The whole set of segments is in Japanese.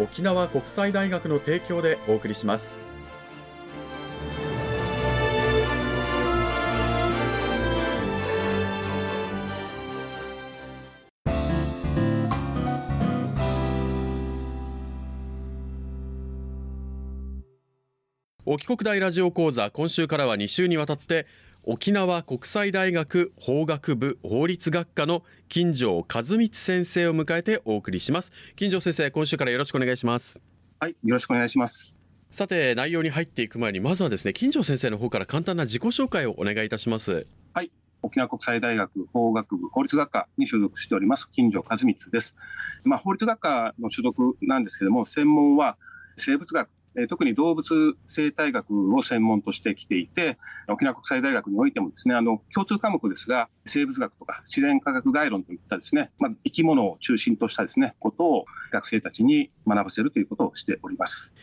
沖縄国際大学の提供でお送りします。沖国大ラジオ講座今週からは2週にわたって沖縄国際大学法学部法律学科の金城和光先生を迎えてお送りします。金城先生今週からよろしくお願いします。はいよろしくお願いします。さて内容に入っていく前にまずはですね金城先生の方から簡単な自己紹介をお願いいたします。はい沖縄国際大学法学部法律学科に所属しております金城和光です。まあ法律学科の所属なんですけども専門は生物学特に動物生態学を専門としてきていて、沖縄国際大学においてもですね、あの、共通科目ですが、生物学とか自然科学概論といったですね、まあ、生き物を中心としたですね、ことを学生たちに学ばせるということをしております。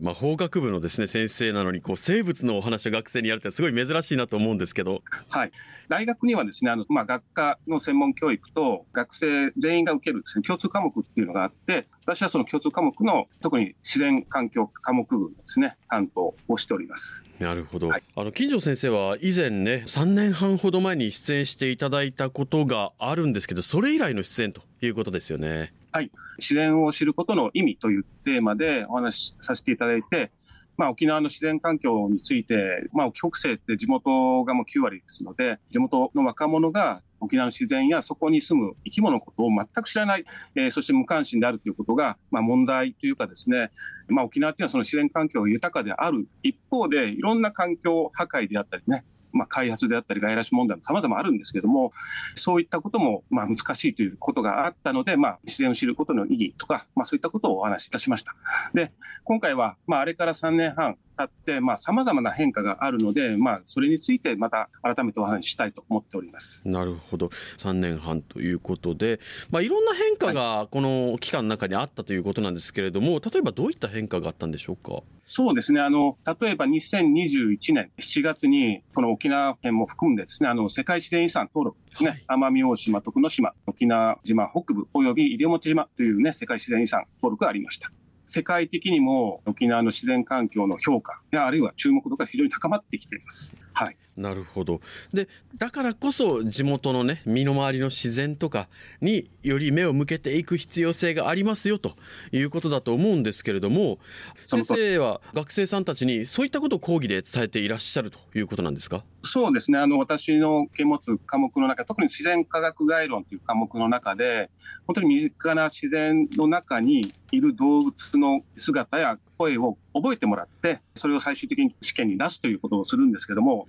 まあ、法学部のですね先生なのにこう生物のお話を学生にやるってすごい珍しいなと思うんですけど、はい、大学にはですねあの、まあ、学科の専門教育と学生全員が受けるです、ね、共通科目っていうのがあって私はその共通科目の特に自然環境科目群ですね担当をしております。なるほど、はい、あの金城先生は以前ね3年半ほど前に出演していただいたことがあるんですけどそれ以来の出演ということですよね。はい。自然を知ることの意味というテーマでお話しさせていただいて、まあ、沖縄の自然環境について、まあ、沖北西って地元がもう9割ですので、地元の若者が沖縄の自然やそこに住む生き物のことを全く知らない、えー、そして無関心であるということが、まあ、問題というかですね、まあ、沖縄っていうのはその自然環境が豊かである一方で、いろんな環境破壊であったりね、まあ、開発であったり外来種問題も様々あるんですけども、そういったこともまあ難しいということがあったので、まあ、自然を知ることの意義とか、まあ、そういったことをお話しいたしました。で、今回は、まあ、あれから3年半、経って、まあ、様々な変化があるので、まあ、それについてまた改めてお話ししたいと思っております。なるほど。3年半ということで、まあ、いろんな変化がこの期間の中にあったということなんですけれども、はい、例えばどういった変化があったんでしょうか？そうですね。あの、例えば2021年7月に、この沖縄県も含んでですね、あの、世界自然遺産登録ですね、はい、奄美大島、徳之島、沖縄島北部、および西表島というね、世界自然遺産登録がありました。世界的にも沖縄の自然環境の評価あるいは注目度が非常に高まってきています。はい、なるほど。でだからこそ地元のね身の回りの自然とかにより目を向けていく必要性がありますよということだと思うんですけれども先生は学生さんたちにそういったことを講義で伝えていらっしゃるということなんですか？そうですね。あの私の受け持つ科目の中特に自然科学概論という科目の中で本当に身近な自然の中にいる動物の姿や声を覚えてもらって、それを最終的に試験に出すということをするんですけども、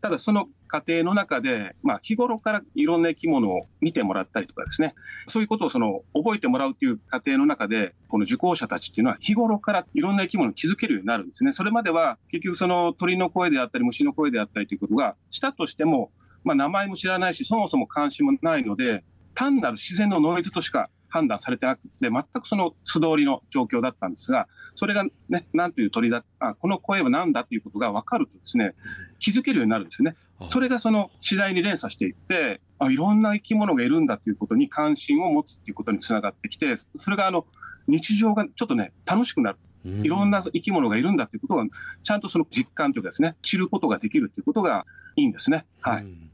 ただその過程の中で、まあ、日頃からいろんな生き物を見てもらったりとかですね、そういうことをその覚えてもらうという過程の中で、この受講者たちっていうのは日頃からいろんな生き物に気づけるようになるんですね。それまでは結局その鳥の声であったり虫の声であったりということがしたとしても、まあ、名前も知らないし、そもそも関心もないので、単なる自然のノイズとしか判断されてなくて、全くその素通りの状況だったんですが、それがね、なんという鳥だ、あこの声は何だということが分かるとですね、気づけるようになるんですよね。それがその次第に連鎖していって、あ、いろんな生き物がいるんだということに関心を持つっていうことにつながってきて、それがあの、日常がちょっとね、楽しくなる。いろんな生き物がいるんだということが、ちゃんとその実感というかですね、知ることができるということが、いいんですね。はい。うん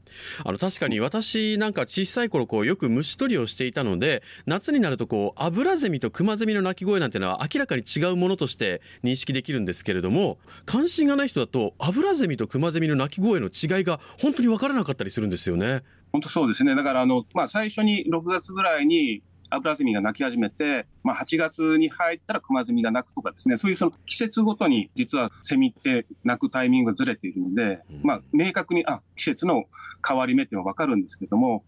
あの確かに私なんか小さい頃こうよく虫取りをしていたので夏になるとこうアブラゼミとクマゼミの鳴き声なんてのは明らかに違うものとして認識できるんですけれども関心がない人だとアブラゼミとクマゼミの鳴き声の違いが本当に分からなかったりするんですよね。本当そうですね。だからあの、まあ、最初に6月ぐらいにアブラゼミが鳴き始めて、まあ、8月に入ったらクマゼミが鳴くとかですね、そういうその季節ごとに実はセミって鳴くタイミングがずれているので、うん。まあ、明確に、あ、季節の変わり目っていうのは分かるんですけども、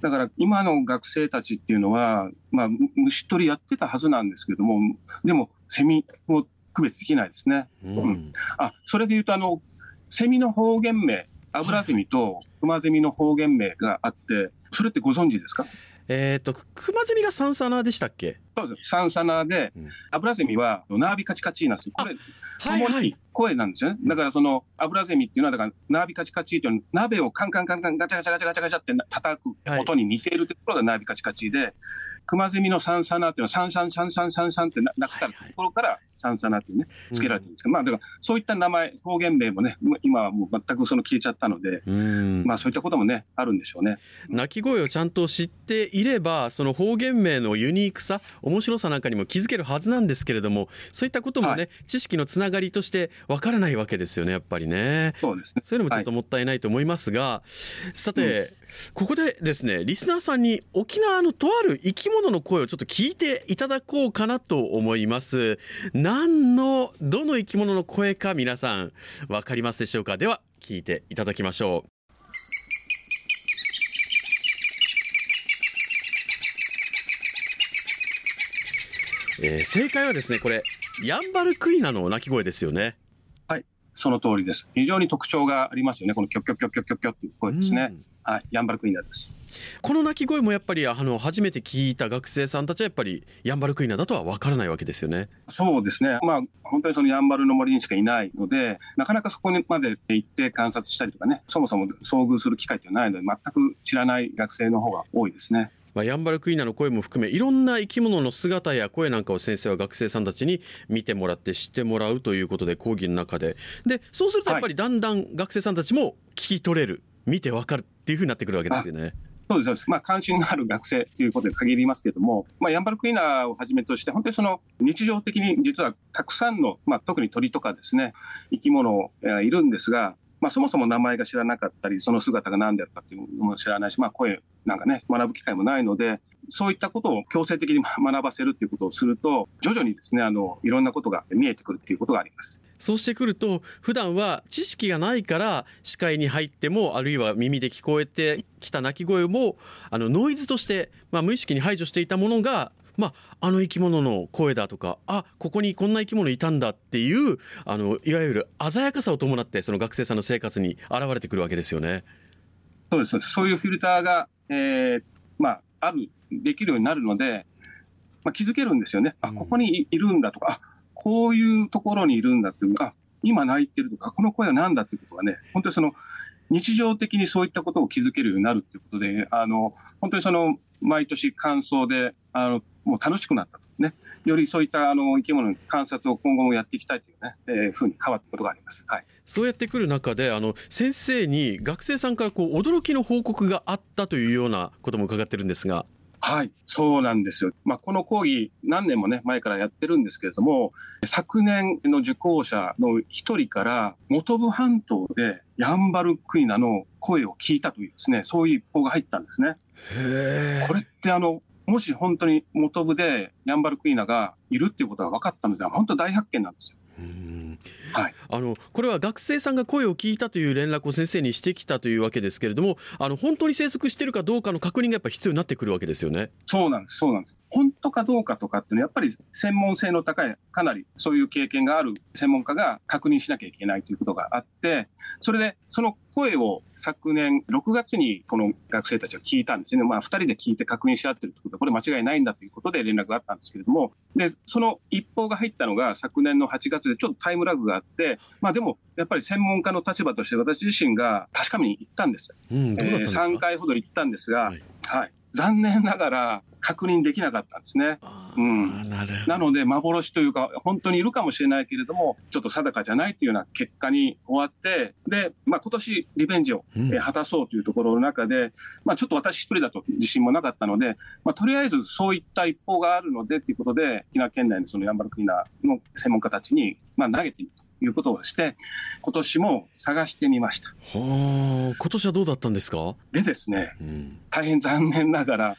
だから今の学生たちっていうのは、まあ、む虫取りやってたはずなんですけども、でもセミを区別できないですね。うん。うん。あ、それで言うと、あの、セミの方言名、アブラゼミとクマゼミの方言名があって、それってご存知ですか？えっ、とクマゼミがサンサナでしたっけ？そうです。サンサナでうん、アブラゼミはナービカチカチなんですよ。これ、はいはい声なんですよね。だからそのアブラゼミっていうのは、だからナービカチカチっていうのは鍋をカンカンカンカンガチャガチャガチャガチャガチャって叩く音に似ているところがナービカチカチで、クマゼミのサンサナっていうのはサンサンサンサンサンサンってな鳴くたところからサンサナってね、つけられてるんですけど、まあだからそういった名前、方言名もね、今はもう全くその消えちゃったので、うん。まあそういったこともね、あるんでしょうね。鳴き声をちゃんと知っていればその方言名のユニークさ面白さなんかにも気づけるはずなんですけれどもそういったこともね、は知識のつながりとしてわからないわけですよねやっぱりね。そうですね。そういうのもちょっともったいないと思いますが、さて、ここでですねリスナーさんに沖縄のとある生き物の声をちょっと聞いていただこうかなと思います何のどの生き物の声か皆さんわかりますでしょうか？では聞いていただきましょうえー正解はですねこれヤンバルクイナの鳴き声ですよねその通りです。非常に特徴がありますよね。このキョッキョッキョッキョッキョッキョッっていう声ですね。うんはい。ヤンバルクイナです。この鳴き声もやっぱりあの初めて聞いた学生さんたちはやっぱりヤンバルクイナだとは分からないわけですよね。そうですね。まあ、本当にそのヤンバルの森にしかいないので、なかなかそこにまで行って観察したりとかね、そもそも遭遇する機会ってないので、全く知らない学生の方が多いですね。まあ、ヤンバルクイナの声も含めいろんな生き物の姿や声なんかを先生は学生さんたちに見てもらって知ってもらうということで講義の中ででそうするとやっぱりだんだん学生さんたちも聞き取れる見てわかるっていうふうになってくるわけですよね。そうです。まあ、関心のある学生ということで限りますけれども、まあ、ヤンバルクイナをはじめとして、本当にその日常的に実はたくさんの、まあ、特に鳥とかですね、生き物がいるんですが、まあ、そもそも名前が知らなかったり、その姿が何であるかっていうのも知らないし、まあ、声なんかね、学ぶ機会もないので、そういったことを強制的に 学ばせるっていうことをすると、徐々にですね、あの、いろんなことが見えてくるっていうことがあります。そうしてくると普段は知識がないから視界に入ってもあるいは耳で聞こえてきた鳴き声もあのノイズとして、まあ、無意識に排除していたものが、まあ、あの生き物の声だとかあここにこんな生き物いたんだっていうあのいわゆる鮮やかさを伴ってその学生さんの生活に現れてくるわけですよね。そうです。そういうフィルターが、えーまあ、ある、できるようになるので、まあ、気づけるんですよね。あ、ここにいるんだとか、こういうところにいるんだっていう、あ、今泣いてるとか、この声は何だっていうことがね、本当にその、日常的にそういったことを気づけるようになるっていうことで、あの、本当にその、毎年感想で、あの、もう楽しくなったとね。よりそういったあの生き物の観察を今後もやっていきたいというね、えーふうに変わったことがあります。はい。そうやってくる中であの先生に学生さんからこう驚きの報告があったというようなことも伺ってるんですが。はい、そうなんですよ。まあ、この講義、何年もね、前からやってるんですけれども、昨年の受講者の一人から、本部半島でヤンバルクイナの声を聞いたというですね、そういう一報が入ったんですね。へこれってあの、もし本当に元部でヤンバルクイナがいるっていうことが分かったのでは、本当大発見なんですよ。うんはいあのこれは学生さんが声を聞いたという連絡を先生にしてきたというわけですけれどもあの本当に生息しているかどうかの確認がやっぱ必要になってくるわけですよね。そうなんです、そうなんです。本当かどうかとかっていうのは、やっぱり専門性の高い、かなりそういう経験がある専門家が確認しなきゃいけないということがあって、それでその声を昨年6月にこの学生たちは聞いたんですね。まあ2人で聞いて確認し合ってるってことは、これ間違いないんだということで連絡があったんですけれども、で、その一報が入ったのが昨年の8月でちょっとタイムラグがあって、まあでもやっぱり専門家の立場として私自身が確かめに行ったんです。うん、どうだったんですか、3回ほど行ったんですが、はい。はい、残念ながら、確認できなかったんですね。うん、なるなので、幻というか、本当にいるかもしれないけれども、ちょっと定かじゃないというような結果に終わって、で、まあ、今年リベンジを、果たそうというところの中で、まあ、ちょっと私一人だと自信もなかったので、まあ、とりあえずそういった一報があるのでということで、沖縄県内のそのヤンバルクイナの専門家たちに、まあ、投げてみるということをして、今年も探してみました。はあ今年はどうだったんですか、でですね、うん、大変残念ながら、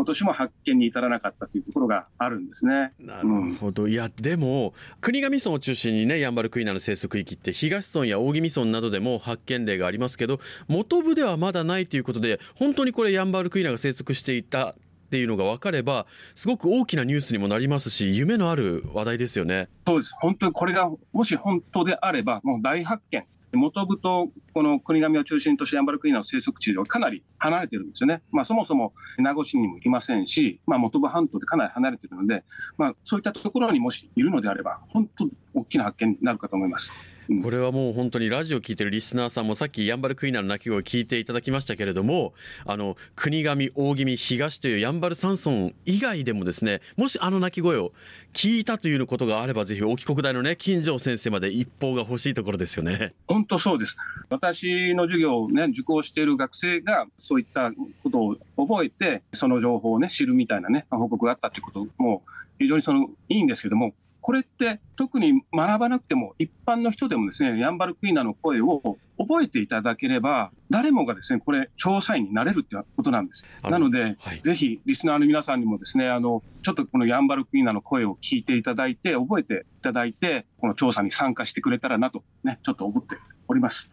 今年も発見に至らなかったというところがあるんですね。なるほど、いやでも国頭村を中心にねヤンバルクイナの生息域って東村や大宜味村などでも発見例がありますけど元部ではまだないということで本当にこれヤンバルクイナが生息していたっていうのが分かればすごく大きなニュースにもなりますし夢のある話題ですよね。そうです。本当にこれが、もし本当であれば、もう大発見。元部とこの国頭を中心としてヤンバルクイナの生息地ではかなり離れてるんですよね。まあそもそも名護市にもいませんし、まあ元部半島でかなり離れてるので、まあそういったところにもしいるのであれば、本当大きな発見になるかと思います。うんこれはもう本当にラジオ聞いてるリスナーさんもさっきヤンバルクイナの鳴き声を聞いていただきましたけれどもあの国頭大宜味東というヤンバル山村以外でもですねもしあの鳴き声を聞いたということがあればぜひ沖国大のね金城先生まで一報が欲しいところですよね。本当そうです。私の授業をね、受講している学生がそういったことを覚えて、その情報をね、知るみたいなね、報告があったということも非常にそのいいんですけども、これって特に学ばなくても一般の人でもですね、ヤンバルクイナの声を覚えていただければ、誰もがですね、これ調査員になれるってことなんです。あなので、はいぜひリスナーの皆さんにもですね、あの、ちょっとこのヤンバルクイナの声を聞いていただいて、覚えていただいて、この調査に参加してくれたらなと、ね、ちょっと思っております。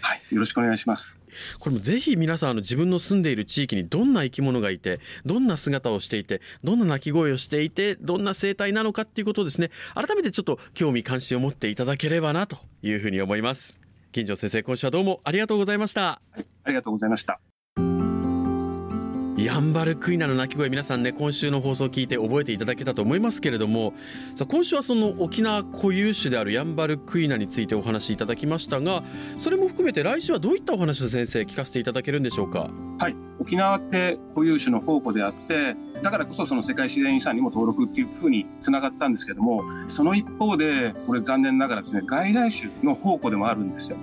はい。よろしくお願いします。これもぜひ皆さんあの自分の住んでいる地域にどんな生き物がいてどんな姿をしていてどんな鳴き声をしていてどんな生態なのかっていうことをですね改めてちょっと興味関心を持っていただければなというふうに思います金城先生今週はどうもありがとうございましたはい。ありがとうございました。ヤンバルクイナの鳴き声皆さんね今週の放送を聞いて覚えていただけたと思いますけれどもさあ今週はその沖縄固有種であるヤンバルクイナについてお話しいただきましたがそれも含めて来週はどういったお話を先生聞かせていただけるんでしょうか？はい。沖縄って固有種の宝庫であって、だからこそその世界自然遺産にも登録っていうふうにつながったんですけども、その一方で、これ残念ながらですね、外来種の宝庫でもあるんですよ。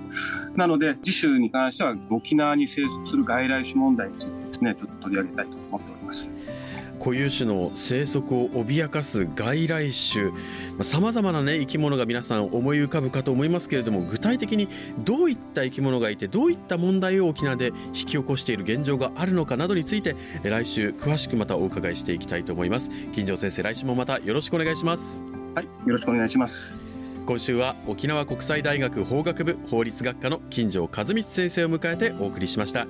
なので、次週に関しては沖縄に生息する外来種問題についてですね、ちょっと取り上げたいと思っております。固有種の生息を脅かす外来種さまざ、まな、ね、生き物が皆さん思い浮かぶかと思いますけれども具体的にどういった生き物がいてどういった問題を沖縄で引き起こしている現状があるのかなどについてえ来週詳しくまたお伺いしていきたいと思います金城先生来週もまたよろしくお願いしますはい。よろしくお願いします。今週は沖縄国際大学法学部法律学科の金城和光先生を迎えてお送りしました